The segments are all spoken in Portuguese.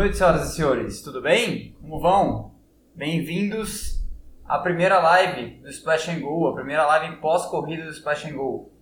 Noite, senhoras e senhores. Tudo bem? Como vão? Bem-vindos à primeira live do Splash and Go, a primeira live pós-corrida do Splash and Go.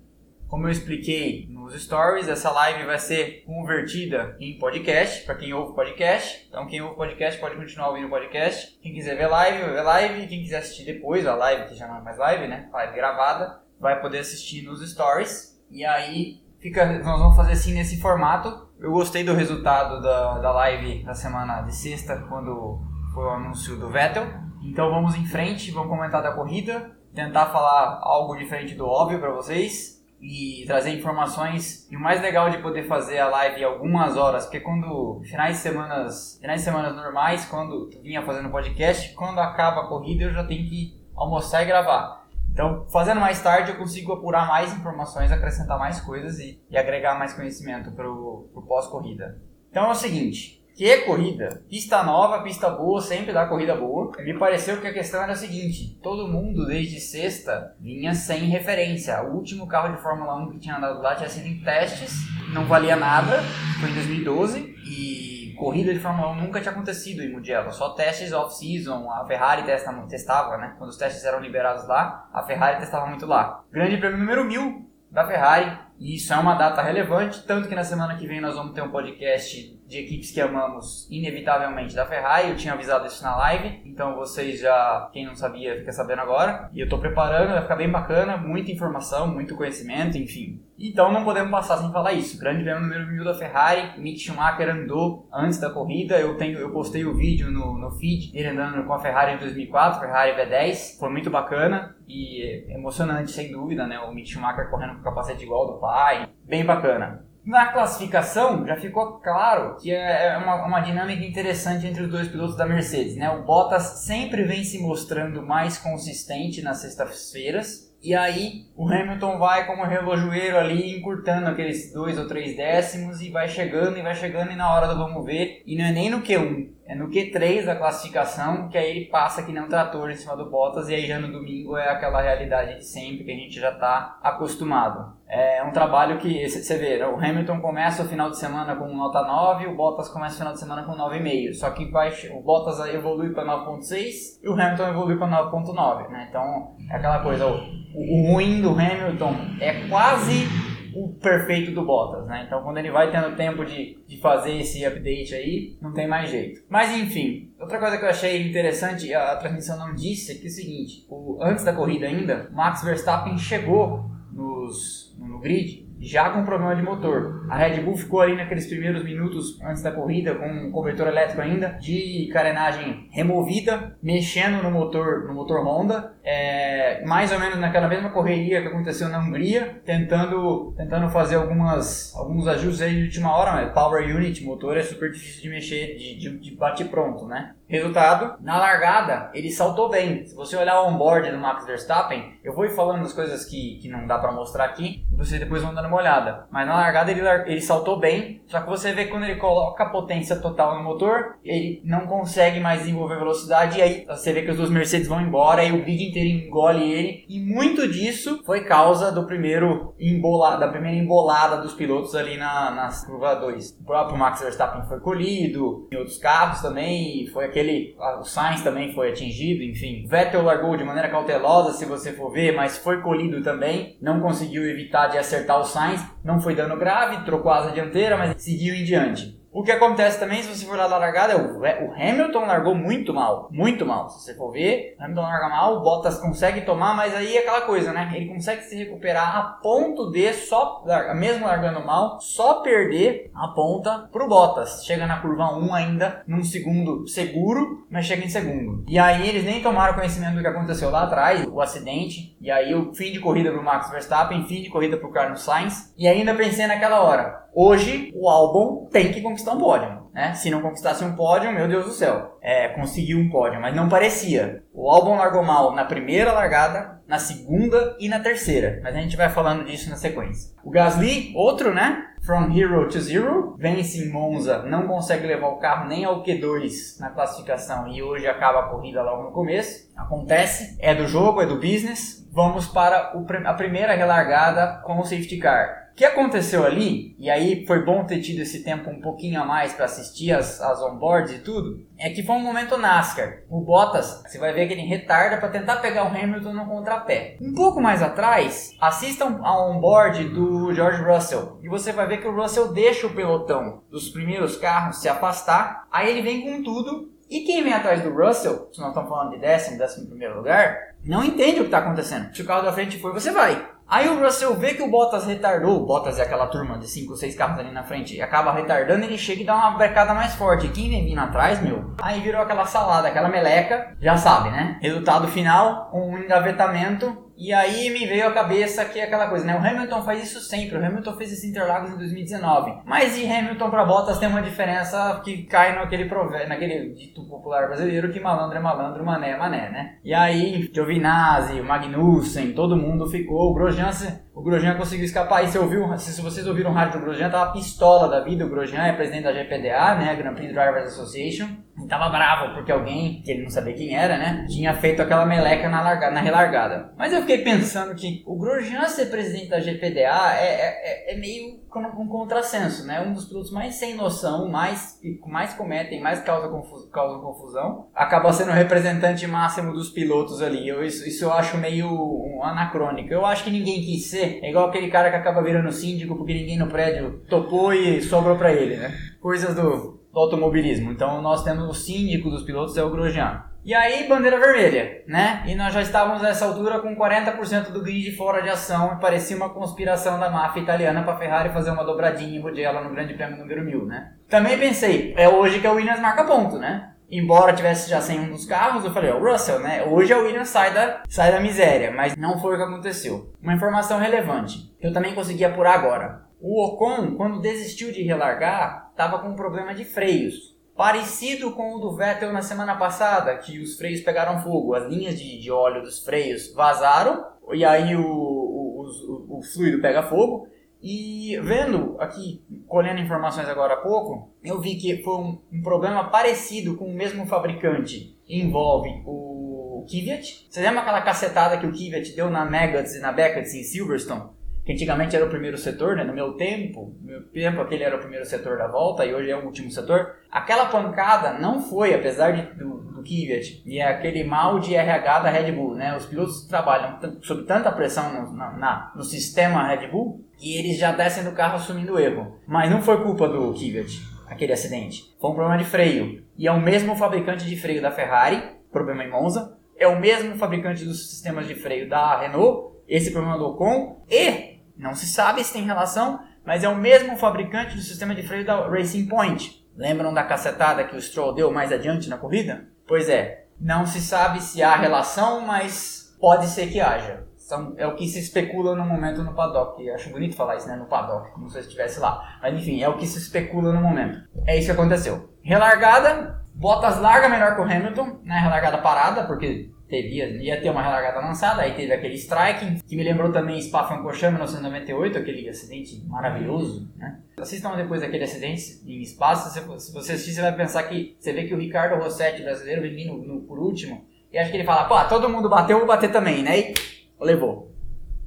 Como eu expliquei nos stories, essa live vai ser convertida em podcast, para quem ouve podcast. Então, quem ouve podcast pode continuar ouvindo podcast. Quem quiser ver live, vai ver live. Quem quiser assistir depois a live, que já não é mais live, né? Live gravada, vai poder assistir nos stories. E aí, fica, nós vamos fazer assim nesse formato. Eu gostei do resultado da, da live da semana de sexta, quando foi o anúncio do Vettel. Então, vamos em frente, vamos comentar da corrida, tentar falar algo diferente do óbvio para vocês e trazer informações. E o mais legal de poder fazer a live algumas horas, porque quando finais de semanas, finais de semanas normais, quando vinha fazendo podcast, quando acaba a corrida eu já tenho que almoçar e gravar. Então, fazendo mais tarde, eu consigo apurar mais informações, acrescentar mais coisas e, e agregar mais conhecimento para o pós-corrida. Então é o seguinte, que corrida? Pista nova, pista boa, sempre dá corrida boa. Me pareceu que a questão era a seguinte: todo mundo desde sexta vinha sem referência. O último carro de Fórmula 1 que tinha andado lá tinha sido em testes, não valia nada, foi em 2012 e corrida de Fórmula 1 nunca tinha acontecido em Mugello, só testes off-season, a Ferrari testa, testava, né? Quando os testes eram liberados lá, a Ferrari testava muito lá. Grande prêmio número 1000 da Ferrari, e isso é uma data relevante, tanto que na semana que vem nós vamos ter um podcast de equipes que amamos, inevitavelmente, da Ferrari. Eu tinha avisado isso na live, então vocês já, quem não sabia, fica sabendo agora. E eu estou preparando, vai ficar bem bacana, muita informação, muito conhecimento, enfim. Então não podemos passar sem falar isso. Grande prêmio número 1000 da Ferrari, Mick Schumacher andou antes da corrida. Eu tenho, eu postei o vídeo no, no feed, ele andando com a Ferrari em 2004, Ferrari V10. Foi muito bacana e emocionante, sem dúvida, né? O Mick Schumacher correndo com o capacete igual do pai. Bem bacana. Na classificação, já ficou claro que é, é uma, uma dinâmica interessante entre os dois pilotos da Mercedes. Né? O Bottas sempre vem se mostrando mais consistente nas sextas-feiras, e aí o Hamilton vai como relojoeiro ali, encurtando aqueles dois ou três décimos e vai chegando e vai chegando, e na hora do vamos ver, e não é nem no Q1, é no Q3 da classificação, que aí ele passa que um trator em cima do Bottas, e aí já no domingo é aquela realidade de sempre que a gente já está acostumado. É um trabalho que, você vê, o Hamilton começa o final de semana com nota 9, o Bottas começa o final de semana com 9,5. Só que o Bottas evolui para 9,6 e o Hamilton evolui para 9,9. Né? Então é aquela coisa, o, o ruim do Hamilton é quase o perfeito do Bottas, né? Então quando ele vai tendo tempo de, de fazer esse update aí, não tem mais jeito. Mas enfim, outra coisa que eu achei interessante, a, a transmissão não disse, é que é o seguinte, o, antes da corrida ainda, Max Verstappen chegou nos, no grid já com problema de motor. A Red Bull ficou ali naqueles primeiros minutos antes da corrida com um cobertor elétrico ainda de carenagem removida, mexendo no motor no motor Honda, é, mais ou menos naquela mesma correria que aconteceu na Hungria, tentando tentando fazer algumas alguns ajustes aí de última hora, mas Power Unit, motor é super difícil de mexer, de, de, de bate pronto, né? Resultado, na largada ele saltou bem. Se você olhar o onboard do Max Verstappen, eu vou falando das coisas que, que não dá para mostrar aqui, e vocês depois vão dando uma olhada. Mas na largada ele, ele saltou bem, só que você vê quando ele coloca a potência total no motor, ele não consegue mais desenvolver velocidade, e aí você vê que os dois Mercedes vão embora, e o grid inteiro engole ele, e muito disso foi causa do primeiro embolada, da primeira embolada dos pilotos ali na, na curva 2. O próprio Max Verstappen foi colhido, em outros carros também, foi aquele. O Sainz também foi atingido, enfim. Vettel largou de maneira cautelosa, se você for ver, mas foi colhido também. Não conseguiu evitar de acertar o Sainz. Não foi dano grave, trocou a asa dianteira, mas seguiu em diante. O que acontece também, se você for lá da largada, é o Hamilton largou muito mal. Muito mal. Se você for ver, o Hamilton larga mal, o Bottas consegue tomar, mas aí é aquela coisa, né? Ele consegue se recuperar a ponto de só, mesmo largando mal, só perder a ponta pro Bottas. Chega na curva 1 ainda num segundo seguro, mas chega em segundo. E aí eles nem tomaram conhecimento do que aconteceu lá atrás, o acidente, e aí o fim de corrida pro Max Verstappen, fim de corrida pro Carlos Sainz. E ainda pensei naquela hora, Hoje, o álbum tem que conquistar um pódio. Né? Se não conquistasse um pódio, meu Deus do céu, é, conseguiu um pódio, mas não parecia. O álbum largou mal na primeira largada, na segunda e na terceira, mas a gente vai falando disso na sequência. O Gasly, outro, né? From Hero to Zero, vence em Monza, não consegue levar o carro nem ao Q2 na classificação e hoje acaba a corrida logo no começo. Acontece, é do jogo, é do business. Vamos para a primeira relargada com o safety car que aconteceu ali, e aí foi bom ter tido esse tempo um pouquinho a mais para assistir as, as onboards e tudo, é que foi um momento NASCAR. O Bottas, você vai ver que ele retarda para tentar pegar o Hamilton no contrapé. Um pouco mais atrás, assistam a onboard do George Russell e você vai ver que o Russell deixa o pelotão dos primeiros carros se afastar, aí ele vem com tudo e quem vem atrás do Russell, se nós estamos falando de décimo, décimo primeiro lugar, não entende o que está acontecendo. Se o carro da frente for, você vai. Aí o Russell vê que o Bottas retardou, o Bottas é aquela turma de 5 ou 6 carros ali na frente, acaba retardando, ele chega e dá uma brecada mais forte. Quem vem vindo atrás, meu? Aí virou aquela salada, aquela meleca, já sabe, né? Resultado final, um engavetamento e aí me veio à cabeça que é aquela coisa, né? O Hamilton faz isso sempre. O Hamilton fez esse Interlagos em 2019. Mas de Hamilton para Bottas tem uma diferença que cai naquele, prove... naquele dito popular brasileiro que malandro é malandro, mané é mané, né? E aí, Giovinazzi, Magnussen, todo mundo ficou. O Grosjean, o Grosjean conseguiu escapar. E se, ouviu, se vocês ouviram o rádio do Grosjean, tava pistola da vida. O Grosjean é presidente da GPDA, né? Grand Prix Drivers Association. E tava bravo porque alguém, que ele não sabia quem era, né? Tinha feito aquela meleca na, larga... na relargada. Mas eu fiquei pensando que o Grosjean ser presidente da GPDA é, é, é meio um contrassenso, né? Um dos pilotos mais sem noção, mais mais cometem, mais causa confusão, causa confusão, acaba sendo o representante máximo dos pilotos ali. Eu, isso, isso eu acho meio um anacrônico. Eu acho que ninguém quis ser, é igual aquele cara que acaba virando síndico porque ninguém no prédio topou e sobrou para ele, né? Coisas do, do automobilismo. Então nós temos o síndico dos pilotos é o Grosjean. E aí, bandeira vermelha, né? E nós já estávamos nessa altura com 40% do grid fora de ação e parecia uma conspiração da máfia italiana para Ferrari fazer uma dobradinha em Mugello no Grande Prêmio número 1000, né? Também pensei, é hoje que a Williams marca ponto, né? Embora tivesse já sem um dos carros, eu falei, o Russell, né? Hoje a Williams sai da, sai da miséria, mas não foi o que aconteceu. Uma informação relevante, que eu também consegui apurar agora. O Ocon, quando desistiu de relargar, estava com um problema de freios parecido com o do Vettel na semana passada, que os freios pegaram fogo, as linhas de, de óleo dos freios vazaram, e aí o, o, o, o fluido pega fogo. E vendo aqui, colhendo informações agora há pouco, eu vi que foi um, um problema parecido com o mesmo fabricante. Envolve o Kvyat. Você lembra aquela cacetada que o Kvyat deu na Megats e na Beckett's em Silverstone? Que antigamente era o primeiro setor, né? no meu tempo, no meu tempo aquele era o primeiro setor da volta e hoje é o último setor. Aquela pancada não foi, apesar de, do, do Kvyat, e é aquele mal de RH da Red Bull, né? Os pilotos trabalham sob tanta pressão no, na, na, no sistema Red Bull e eles já descem do carro assumindo erro. Mas não foi culpa do Kvyat, aquele acidente. Foi um problema de freio. E é o mesmo fabricante de freio da Ferrari, problema em Monza, é o mesmo fabricante dos sistemas de freio da Renault, esse problema do Ocon, e não se sabe se tem relação, mas é o mesmo fabricante do sistema de freio da Racing Point. Lembram da cacetada que o Stroll deu mais adiante na corrida? Pois é, não se sabe se há relação, mas pode ser que haja. São, é o que se especula no momento no paddock. Acho bonito falar isso, né? No paddock, como se estivesse lá. Mas enfim, é o que se especula no momento. É isso que aconteceu. Relargada, Bottas larga melhor que o Hamilton, né? Relargada parada, porque teria, ia ter uma relargada lançada, aí teve aquele striking, que me lembrou também Spa-Francorchamps 1998, aquele acidente maravilhoso, né? Assistam depois aquele acidente em espaço, se, você assistir, você vai pensar que, você vê que o Ricardo Rossetti, brasileiro, vem vindo no, por último, e acho que ele fala, pô, todo mundo bateu, eu vou bater também, né? E levou.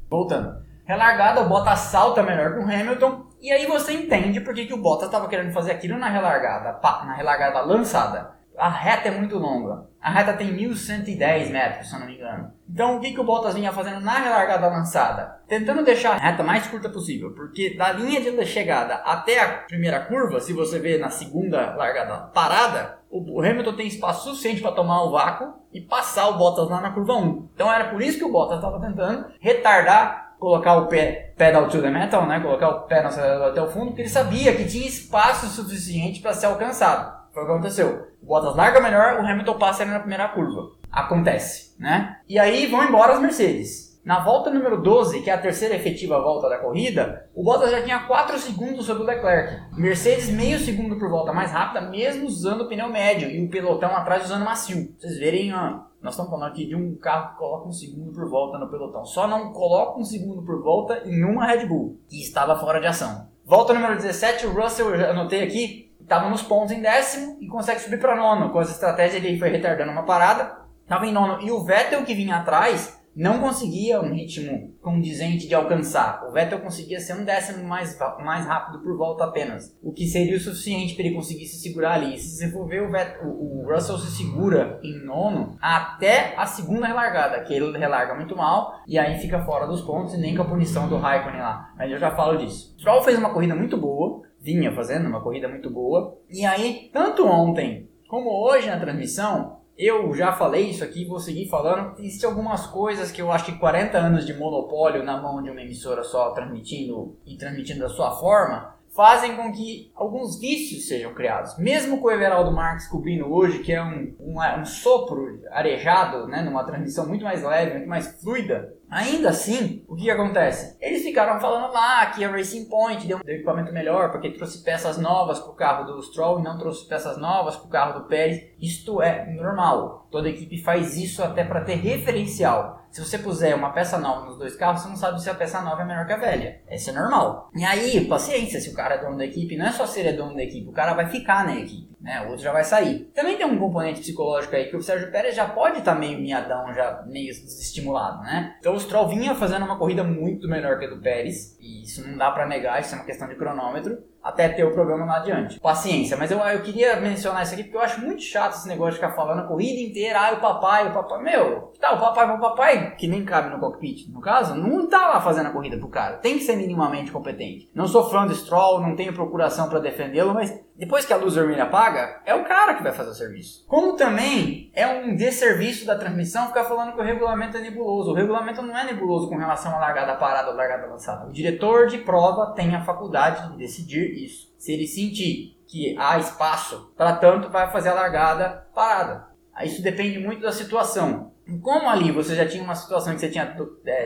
Voltando. Relargada, o Bottas salta melhor que o Hamilton, e aí você entende por que, que o Bottas estava querendo fazer aquilo na relargada, na relargada lançada. A reta é muito longa. A reta tem 1110 metros, se eu não me engano. Então, o que, que o Bottas vinha fazendo na relargada lançada? Tentando deixar a reta mais curta possível, porque da linha de chegada até a primeira curva, se você ver na segunda largada parada, o Hamilton tem espaço suficiente para tomar o vácuo e passar o Bottas lá na curva 1. Então, era por isso que o Bottas estava tentando retardar colocar o pé pedal to the metal, né? Colocar o pé no acelerador até o fundo, porque ele sabia que tinha espaço suficiente para ser alcançado. Foi o que aconteceu. O Bottas larga melhor, o Hamilton passa ele na primeira curva. Acontece, né? E aí vão embora as Mercedes. Na volta número 12, que é a terceira efetiva volta da corrida, o Bottas já tinha 4 segundos sobre o Leclerc. Mercedes meio segundo por volta mais rápida, mesmo usando o pneu médio e o pelotão atrás usando macio. Vocês verem, nós estamos falando aqui de um carro que coloca um segundo por volta no pelotão. Só não coloca um segundo por volta em uma Red Bull, que estava fora de ação. Volta número 17, o Russell, eu anotei aqui, estava nos pontos em décimo e consegue subir para nono. Com essa estratégia ele foi retardando uma parada, estava em nono. E o Vettel que vinha atrás não conseguia um ritmo condizente de alcançar. O Vettel conseguia ser um décimo mais, mais rápido por volta apenas, o que seria o suficiente para ele conseguir se segurar ali. Se você for ver, o, Vettel, o, o Russell se segura em nono até a segunda relargada, que ele relarga muito mal e aí fica fora dos pontos e nem com a punição do Raikkonen lá. Mas eu já falo disso. Stroll fez uma corrida muito boa, vinha fazendo uma corrida muito boa, e aí, tanto ontem como hoje na transmissão, eu já falei isso aqui, vou seguir falando. Existem algumas coisas que eu acho que 40 anos de monopólio na mão de uma emissora só transmitindo e transmitindo da sua forma fazem com que alguns vícios sejam criados. Mesmo com o Everaldo Marques cobrindo hoje, que é um, um, um sopro arejado, né, numa transmissão muito mais leve, muito mais fluida, Ainda assim, o que, que, acontece? Eles ficaram falando lá que a Racing Point deu um equipamento melhor porque trouxe peças novas para o carro do Stroll e não trouxe peças novas para o carro do Pérez. Isto é normal. Toda equipe faz isso até para ter referencial. Se você puser uma peça nova nos dois carros, você não sabe se a peça nova é melhor que a velha. Isso é normal. E aí, paciência, se o cara é dono da equipe, não é só se ele é dono da equipe, o cara vai ficar na equipe né? O outro já vai sair. Também tem um componente psicológico aí que o Sérgio Pérez já pode estar tá meio miadão, já meio desestimulado, né? Então o Stroll vinha fazendo uma corrida muito melhor que a do Pérez, e isso não dá para negar, isso é uma questão de cronômetro até ter o problema lá adiante. Paciência, mas eu, eu queria mencionar isso aqui porque eu acho muito chato esse negócio de ficar falando a corrida inteira, ah, o papai, o papai. Meu, tá, o papai, o papai, que nem cabe no cockpit, no caso, não tá lá fazendo a corrida pro cara. Tem que ser minimamente competente. Não sou fã do Stroll, não tenho procuração para defendê-lo, mas depois que a luz vermelha apaga, é o cara que vai fazer o serviço. Como também é um desserviço da transmissão ficar falando que o regulamento é nebuloso. O regulamento não é nebuloso com relação à largada parada ou largada avançada. O diretor de prova tem a faculdade de decidir isso. Se ele sentir que há espaço para tanto, vai fazer a largada parada. Isso depende muito da situação. Como ali você já tinha uma situação que você tinha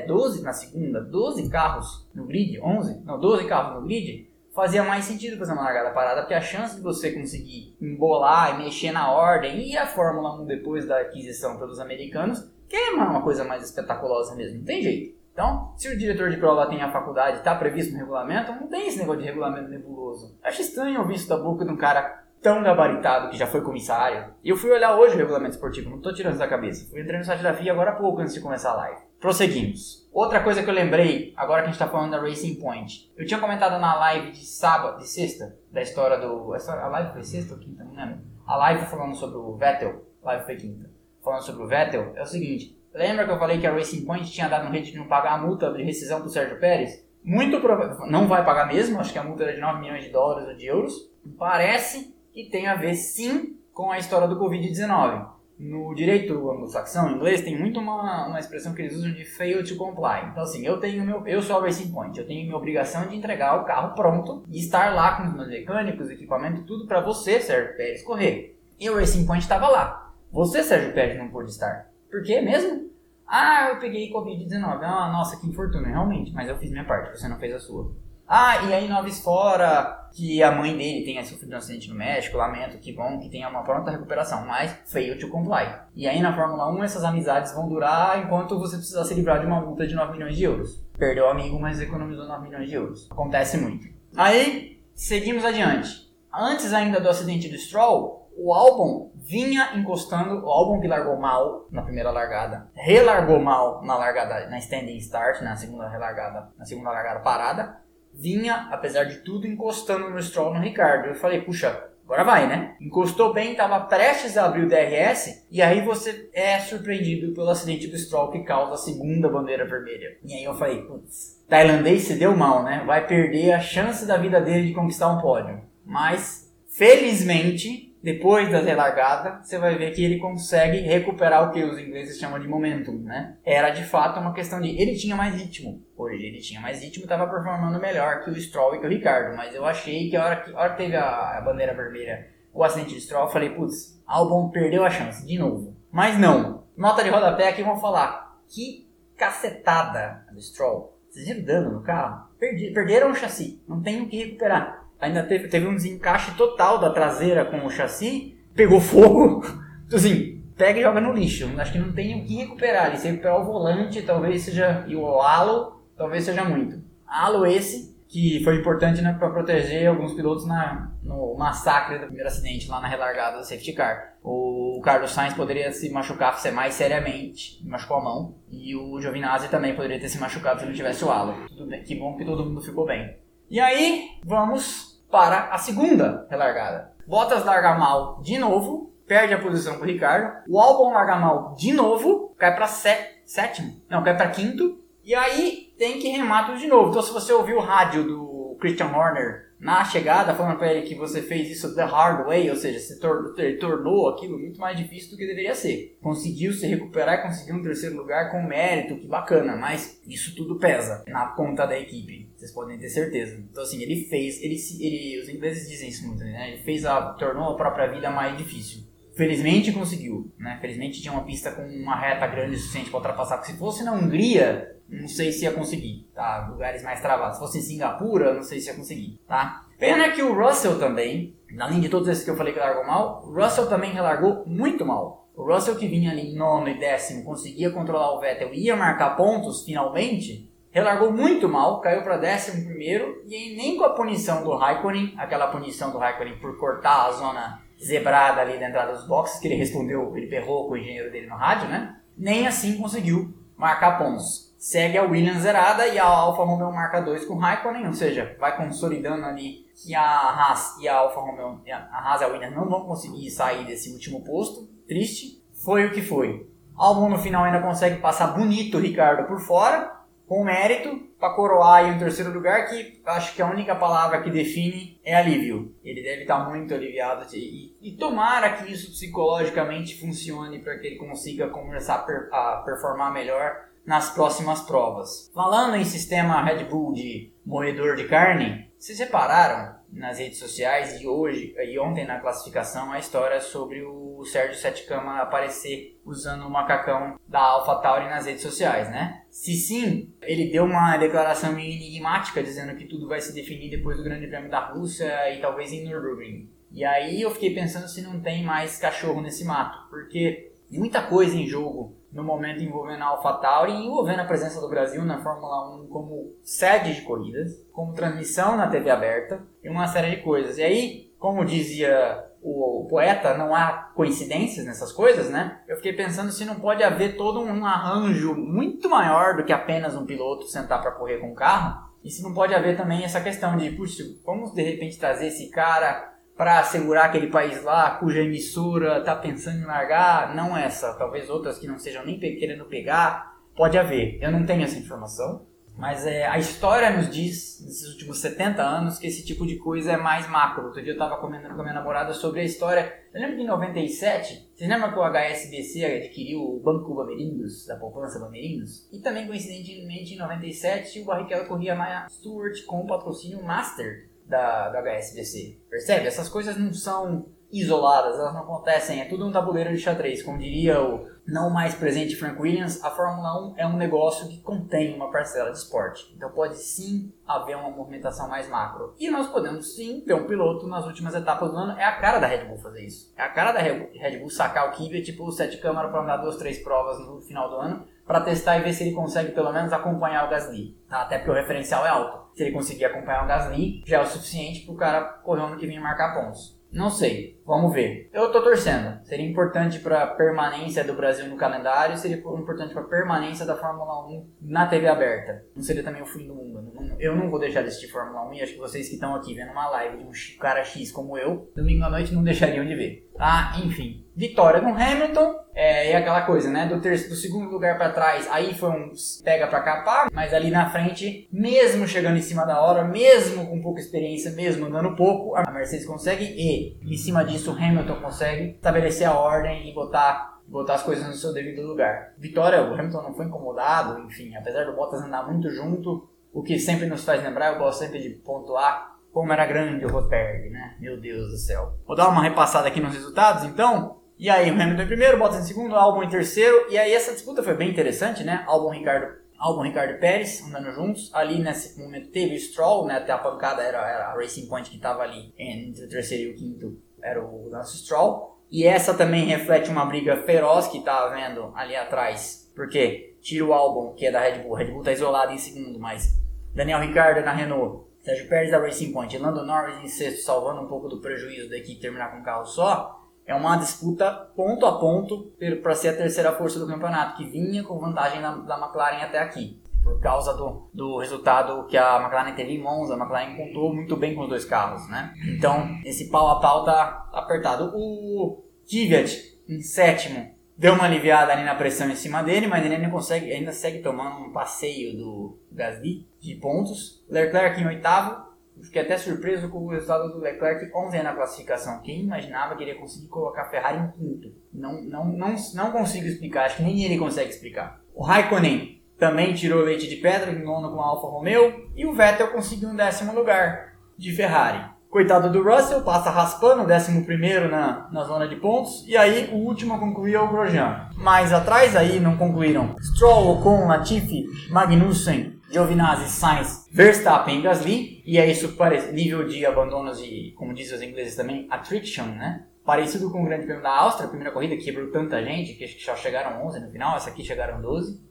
12 é, na segunda, 12 carros no grid, 11, não, 12 carros no grid, fazia mais sentido fazer uma largada parada, porque a chance de você conseguir embolar e mexer na ordem e a Fórmula 1 depois da aquisição pelos americanos, que é uma coisa mais espetaculosa mesmo, não tem jeito. Então, se o diretor de prova tem a faculdade, está previsto no regulamento, não tem esse negócio de regulamento nebuloso. Acho estranho ouvir isso da boca de um cara tão gabaritado que já foi comissário. E eu fui olhar hoje o regulamento esportivo, não estou tirando isso da cabeça. Fui entrar no site da FIA agora há pouco, antes de começar a live. Prosseguimos. Outra coisa que eu lembrei, agora que a gente está falando da Racing Point. Eu tinha comentado na live de sábado, de sexta, da história do... A live foi sexta ou quinta? Não lembro. A live falando sobre o Vettel, a live foi quinta. Falando sobre o Vettel, é o seguinte. Lembra que eu falei que a Racing Point tinha dado um jeito de não pagar a multa de rescisão pro Sérgio Pérez? Muito provavelmente, não vai pagar mesmo, acho que a multa era de 9 milhões de dólares ou de euros. Parece que tem a ver sim com a história do Covid-19. No direito anglo-saxão, em inglês, tem muito uma, uma expressão que eles usam de fail to comply. Então, assim, eu tenho meu, eu sou a Racing Point, eu tenho minha obrigação de entregar o carro pronto e estar lá com os meus mecânicos, equipamento, tudo para você, Sérgio Pérez, correr. E o Racing Point estava lá. Você, Sérgio Pérez, não pôde estar. Por quê mesmo? Ah, eu peguei Covid-19. Ah, nossa, que infortúnio, realmente. Mas eu fiz minha parte, você não fez a sua. Ah, e aí Noves fora que a mãe dele tenha sofrido um acidente no México, lamento, que bom, que tenha uma pronta recuperação, mas fail to comply. E aí na Fórmula 1 essas amizades vão durar enquanto você precisar se livrar de uma multa de 9 milhões de euros. Perdeu o amigo, mas economizou 9 milhões de euros. Acontece muito. Aí, seguimos adiante. Antes ainda do acidente do Stroll, o Albon vinha encostando, o álbum que largou mal na primeira largada, relargou mal na largada, na standing start, na segunda relargada, na segunda largada parada, vinha, apesar de tudo, encostando no Stroll no Ricardo. Eu falei, puxa, agora vai, né? Encostou bem, estava prestes a abrir o DRS, e aí você é surpreendido pelo acidente do Stroll que causa a segunda bandeira vermelha. E aí eu falei, putz, tailandês se deu mal, né? Vai perder a chance da vida dele de conquistar um pódio. Mas, felizmente, depois da relargada, você vai ver que ele consegue recuperar o que os ingleses chamam de momentum, né? Era de fato uma questão de ele tinha mais ritmo. Hoje ele tinha mais ritmo, estava performando melhor que o Stroll e que o Ricardo, mas eu achei que a hora que, a hora teve a, a bandeira vermelha, o acidente de Stroll, eu falei, putz, Albon perdeu a chance de novo. Mas não. Nota de rodapé aqui vamos falar. Que cacetada do Stroll. Vocês viram dano no carro? Perdi, perderam o chassi, não tem o que recuperar ainda teve, teve um desencaixe total da traseira com o chassi, pegou fogo, assim, pega e joga no lixo. Acho que não tem o que recuperar. E se recuperar o volante, talvez seja. E o halo, talvez seja muito. Halo esse, que foi importante né, para proteger alguns pilotos na, no massacre do primeiro acidente lá na relargada do safety car. O Carlos Sainz poderia se machucar mais seriamente, machucou a mão. E o Giovinazzi também poderia ter se machucado se não tivesse o halo. Tudo bem, que bom que todo mundo ficou bem. E aí, vamos para a segunda relargada. Bottas larga mal de novo, perde a posição para Ricardo. O Albon larga mal de novo, cai para sétimo, não, cai para quinto. E aí tem que remar tudo de novo. Então, se você ouviu o rádio do Christian Horner na chegada, falando para ele que você fez isso the hard way, ou seja, se tor tornou aquilo muito mais difícil do que deveria ser. Conseguiu se recuperar e conseguiu um terceiro lugar com mérito, que bacana, mas isso tudo pesa na conta da equipe, vocês podem ter certeza. Então assim, ele fez, ele, ele os ingleses dizem isso muito, né? Ele fez a, tornou a própria vida mais difícil. Felizmente conseguiu, né? Felizmente tinha uma pista com uma reta grande o suficiente para ultrapassar, porque se fosse na Hungria, não sei se ia conseguir, tá? Lugares mais travados. Se fosse em Singapura, não sei se ia conseguir, tá? Pena que o Russell também, além de todos esses que eu falei que largou mal, o Russell também relargou muito mal. O Russell que vinha ali em nono e décimo, conseguia controlar o Vettel e ia marcar pontos finalmente, relargou muito mal, caiu para décimo primeiro e nem com a punição do Raikkonen, aquela punição do Raikkonen por cortar a zona zebrada ali da entrada dos boxes, que ele respondeu, ele perrou com o engenheiro dele no rádio, né? Nem assim conseguiu marcar pontos segue a Williams zerada e a Alfa Romeo marca 2 com Raikkonen, ou seja, vai consolidando ali que a Haas e a Alfa Romeo, a Haas e a Williams não vão conseguir sair desse último posto, triste, foi o que foi. Albon no final ainda consegue passar bonito o Ricardo por fora, com mérito, para coroar em um terceiro lugar, que acho que a única palavra que define é alívio. Ele deve estar muito aliviado e, e tomara que isso psicologicamente funcione para que ele consiga começar a, per, a performar melhor nas próximas provas. Falando em sistema Red Bull de moedor de carne, vocês repararam nas redes sociais e hoje e ontem na classificação a história sobre o Sérgio Sete Cama aparecer usando o macacão da AlphaTauri nas redes sociais, né? Se sim, ele deu uma declaração meio enigmática dizendo que tudo vai se definir depois do Grande Prêmio da Rússia e talvez em Nürburgring. E aí eu fiquei pensando se não tem mais cachorro nesse mato, porque muita coisa em jogo no momento envolvendo a AlphaTauri e envolvendo a presença do Brasil na Fórmula 1 como sede de corridas, como transmissão na TV aberta e uma série de coisas. E aí, como dizia o poeta, não há coincidências nessas coisas, né? Eu fiquei pensando se não pode haver todo um arranjo muito maior do que apenas um piloto sentar para correr com o carro. E se não pode haver também essa questão de, puxa, vamos de repente trazer esse cara para assegurar aquele país lá cuja emissora está pensando em largar, não essa, talvez outras que não sejam nem querendo pegar, pode haver. Eu não tenho essa informação, mas é, a história nos diz, nesses últimos 70 anos, que esse tipo de coisa é mais macro. Outro dia eu estava comentando com a minha namorada sobre a história. Eu lembro que em 97, vocês lembram que o HSBC adquiriu o Banco Bamerindos, da poupança Bamerindos? E também, coincidentemente, em 97, o Barrichello corria na Stewart com o patrocínio Master da, da HSBC. Percebe? Essas coisas não são isoladas, elas não acontecem, é tudo um tabuleiro de xadrez. Como diria o não mais presente Frank Williams, a Fórmula 1 é um negócio que contém uma parcela de esporte. Então pode sim haver uma movimentação mais macro. E nós podemos sim ter um piloto nas últimas etapas do ano. É a cara da Red Bull fazer isso. É a cara da Red Bull sacar o Kvyat, tipo sete câmara para andar duas, três provas no final do ano para testar e ver se ele consegue pelo menos acompanhar o Gasly. Tá? Até porque o referencial é alto. Se ele conseguir acompanhar o Gasly, já é o suficiente para o cara correr ano que vem marcar pontos. Não sei, vamos ver. Eu tô torcendo. Seria importante para permanência do Brasil no calendário, seria importante para permanência da Fórmula 1 na TV aberta. Não seria também o fim do mundo. Eu não vou deixar de assistir Fórmula 1 e acho que vocês que estão aqui vendo uma live de um cara X como eu, domingo à noite não deixariam de ver. Tá? Enfim, vitória do Hamilton é, aquela coisa, né? Do, terceiro, do segundo lugar para trás, aí foi um pega para capar, mas ali na frente, mesmo chegando em cima da hora, mesmo com pouca experiência, mesmo andando pouco, a Mercedes consegue e em cima disso o Hamilton consegue estabelecer a ordem e botar botar as coisas no seu devido lugar. Vitória, o Hamilton não foi incomodado, enfim, apesar do Bottas andar muito junto, o que sempre nos faz lembrar, eu gosto sempre de pontuar como era grande o Rosberg, né? Meu Deus do céu. Vou dar uma repassada aqui nos resultados, então. E aí, o Hamilton em primeiro, Bottas em segundo, Albon em terceiro. E aí, essa disputa foi bem interessante, né? Albon Ricardo, Albon Ricardo Pérez andando juntos. Ali, nesse momento, teve o Stroll, né? Até a pancada era, era a Racing Point que estava ali entre o terceiro e o quinto, era o nosso Stroll. E essa também reflete uma briga feroz que tá vendo ali atrás. Porque tira o Albon, que é da Red Bull. Red Bull tá isolado em segundo, mas Daniel Ricciardo na Renault Sérgio Pérez da Racing Point, Lando Norris em sexto, salvando um pouco do prejuízo da equipe terminar com um carro só. É uma disputa ponto a ponto para ser a terceira força do campeonato, que vinha com vantagem da, da McLaren até aqui. Por causa do, do resultado que a McLaren teve em Monza, a McLaren contou muito bem com os dois carros, né? Então, esse pau a pau tá apertado. O Kvyat, em sétimo, deu uma aliviada ali na pressão em cima dele, mas ele ainda consegue, ainda segue tomando um passeio do Gasly de pontos. Leclerc em oitavo, Fiquei até surpreso com o resultado do Leclerc ontem na classificação. Quem imaginava que ele ia conseguir colocar a Ferrari em quinto? Não, não, não, não consigo explicar, acho que nem ele consegue explicar. O Raikkonen também tirou leite de pedra em nono com a Alfa Romeo e o Vettel conseguiu um décimo lugar de Ferrari. Coitado do Russell, passa raspando, décimo primeiro na, na zona de pontos, e aí o último a concluir é o Grosjean. Mais atrás aí não concluíram Stroll, Ocon, Latifi, Magnussen, Giovinazzi, Sainz, Verstappen e Gasly, e é isso nível de abandonos e, como dizem os ingleses também, attrition, né? Parecido com o Grande Prêmio da Áustria, a primeira corrida que quebrou tanta gente, que só chegaram 11 no final, essa aqui chegaram 12.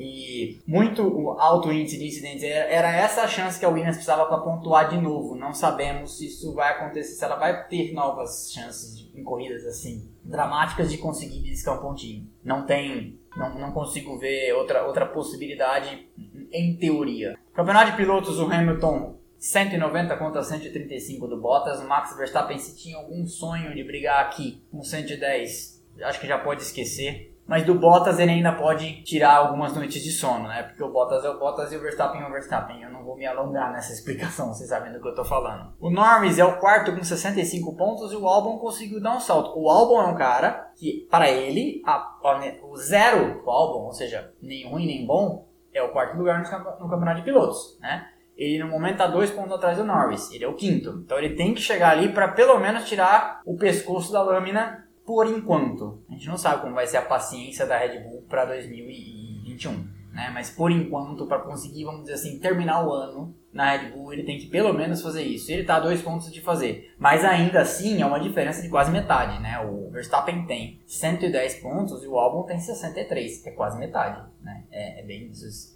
E muito alto índice de incidentes. Era essa a chance que a Williams precisava para pontuar de novo. Não sabemos se isso vai acontecer, se ela vai ter novas chances de, em corridas assim dramáticas de conseguir beliscar um pontinho. Não tem, não, não consigo ver outra, outra possibilidade em teoria. Campeonato de pilotos, o Hamilton 190 contra 135 do Bottas. Max Verstappen se tinha algum sonho de brigar aqui com 110, acho que já pode esquecer. Mas do Bottas ele ainda pode tirar algumas noites de sono, né? Porque o Bottas é o Bottas e o Verstappen é o Verstappen. Eu não vou me alongar nessa explicação, vocês sabem do que eu tô falando. O Norris é o quarto com 65 pontos e o Albon conseguiu dar um salto. O Albon é um cara que, para ele, a, a, o zero do Albon, ou seja, nem ruim nem bom, é o quarto lugar no, campeonato de pilotos, né? Ele no momento está dois pontos atrás do Norris, ele é o quinto. Então ele tem que chegar ali para pelo menos tirar o pescoço da lâmina por enquanto. A gente não sabe como vai ser a paciência da Red Bull para 2021, né? Mas por enquanto, para conseguir, vamos dizer assim, terminar o ano na Red Bull, ele tem que pelo menos fazer isso. Ele está a dois pontos de fazer, mas ainda assim é uma diferença de quase metade, né? O Verstappen tem 110 pontos e o Albon tem 63, que é quase metade, né? É, é bem.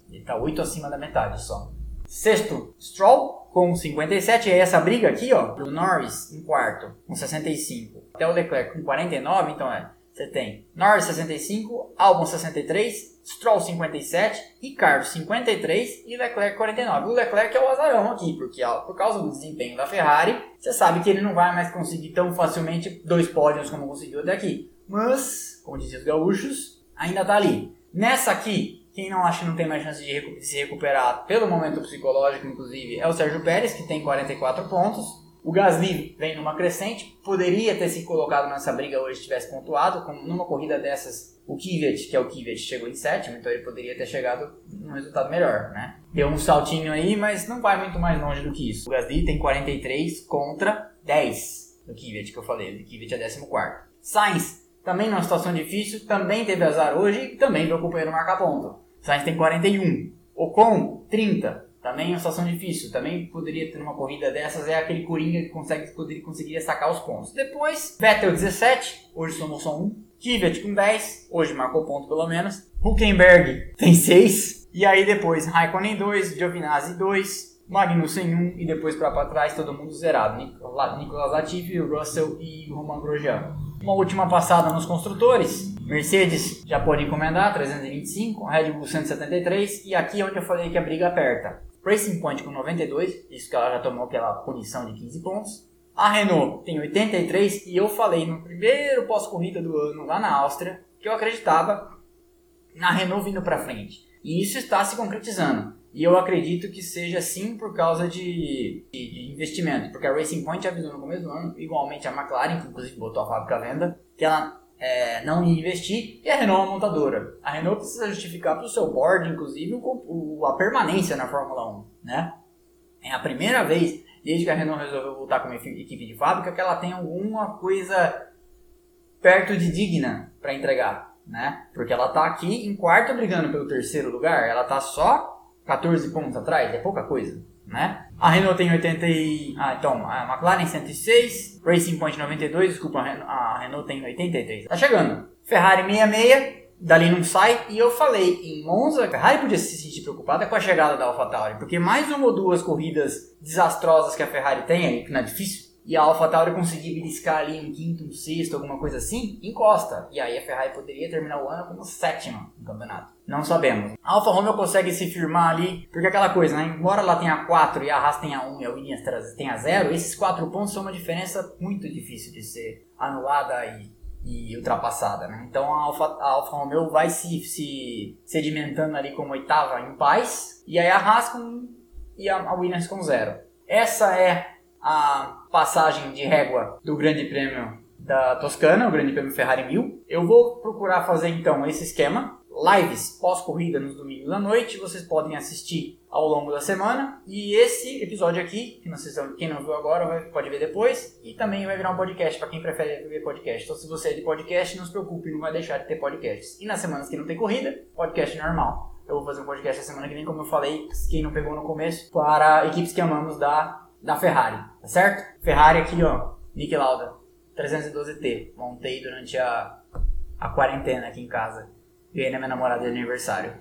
Ele está 8 acima da metade só. Sexto, Stroll com 57. E essa briga aqui, ó, do Norris em quarto com 65. Até o Leclerc com 49, então é. Você tem Norris 65, Albon 63, Stroll 57, Ricardo 53 e Leclerc 49. O Leclerc é o azarão aqui, porque por causa do desempenho da Ferrari, você sabe que ele não vai mais conseguir tão facilmente dois pódios como conseguiu até aqui. Mas, como diziam os gaúchos, ainda tá ali. Nessa aqui, quem não acha que não tem mais chance de se recuperar pelo momento psicológico, inclusive, é o Sérgio Pérez, que tem 44 pontos. O Gasly vem numa crescente, poderia ter se colocado nessa briga hoje se tivesse pontuado. Com, numa corrida dessas, o Kvyat, que é o Kvyat, chegou em sétimo, então ele poderia ter chegado num resultado melhor, né? Deu um saltinho aí, mas não vai muito mais longe do que isso. O Gasly tem 43 contra 10 do Kvyat, que eu falei. O Kvyat é 14. Sainz também numa situação difícil, também teve azar hoje e também veio o companheiro marcar ponto. Sainz tem 41. Ocon, 30. Também é uma situação difícil. Também poderia ter uma corrida dessas. É aquele Coringa que consegue, poderia, conseguiria sacar os pontos. Depois, Vettel 17. Hoje somou só um. Kvyat com 10. Hoje marcou ponto pelo menos. Huckenberg tem 6. E aí depois Raikkonen 2. Giovinazzi 2. Magnussen 1 e depois para trás todo mundo zerado. Nicolas Latifi, Russell e Roman Grosjean. Uma última passada nos construtores. Mercedes já pode encomendar, 325, Red Bull 173 e aqui é onde eu falei que a briga aperta. Racing Point com 92, isso que ela já tomou aquela punição de 15 pontos. A Renault tem 83 e eu falei no primeiro pós-corrida do ano lá na Áustria que eu acreditava na Renault vindo para frente. E isso está se concretizando. E eu acredito que seja sim por causa de, de, de, investimento, porque a Racing Point avisou no começo do ano, igualmente a McLaren, que inclusive botou a fábrica à venda, que ela é, não investir, e a Renault é uma montadora. A Renault precisa justificar para o seu board, inclusive, o, o, a permanência na Fórmula 1. Né? É a primeira vez, desde que a Renault resolveu voltar com uma equipe de fábrica, que ela tem alguma coisa perto de digna para entregar. Né? Porque ela está aqui em quarto brigando pelo terceiro lugar, ela está só 14 pontos atrás, é pouca coisa, né? A Renault tem 80 e... Ah, então, a McLaren 106, Racing Point 92, desculpa, a Renault tem 83. Tá chegando. Ferrari 66, dali não sai. E eu falei em Monza, a Ferrari podia se sentir preocupada com a chegada da AlphaTauri, porque mais uma ou duas corridas desastrosas que a Ferrari tem aí, que não é difícil, e a AlphaTauri conseguir beliscar ali um quinto, um sexto, alguma coisa assim, encosta. E aí a Ferrari poderia terminar o ano como sétima no campeonato. Não sabemos. A Alfa Romeo consegue se firmar ali, porque aquela coisa, né? Embora ela tenha 4 e a Haas tenha 1 e a Williams tenha 0, esses 4 pontos são uma diferença muito difícil de ser anulada e, e ultrapassada, né? Então a Alfa, a Alfa Romeo vai se, se sedimentando ali como oitava em paz, e aí a Haas com, e a Williams com 0. Essa é a passagem de régua do Grande Prêmio da Toscana, o Grande Prêmio Ferrari 1000. Eu vou procurar fazer então esse esquema, lives pós-corrida nos domingos à noite, vocês podem assistir ao longo da semana. E esse episódio aqui, que vocês, quem não viu agora pode ver depois, e também vai virar um podcast para quem prefere ver podcast. Então, se você é de podcast, não se preocupe, não vai deixar de ter podcasts. E nas semanas que não tem corrida, podcast normal. Eu vou fazer um podcast essa semana que vem, como eu falei, quem não pegou no começo, para equipes que amamos da da Ferrari, tá certo? Ferrari aqui, ó, Nick Lauda, 312T. Montei durante a, a quarentena aqui em casa. Ganhei na minha namorada de aniversário.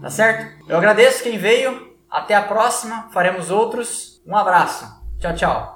Tá certo? Eu agradeço quem veio. Até a próxima. Faremos outros. Um abraço. Tchau, tchau.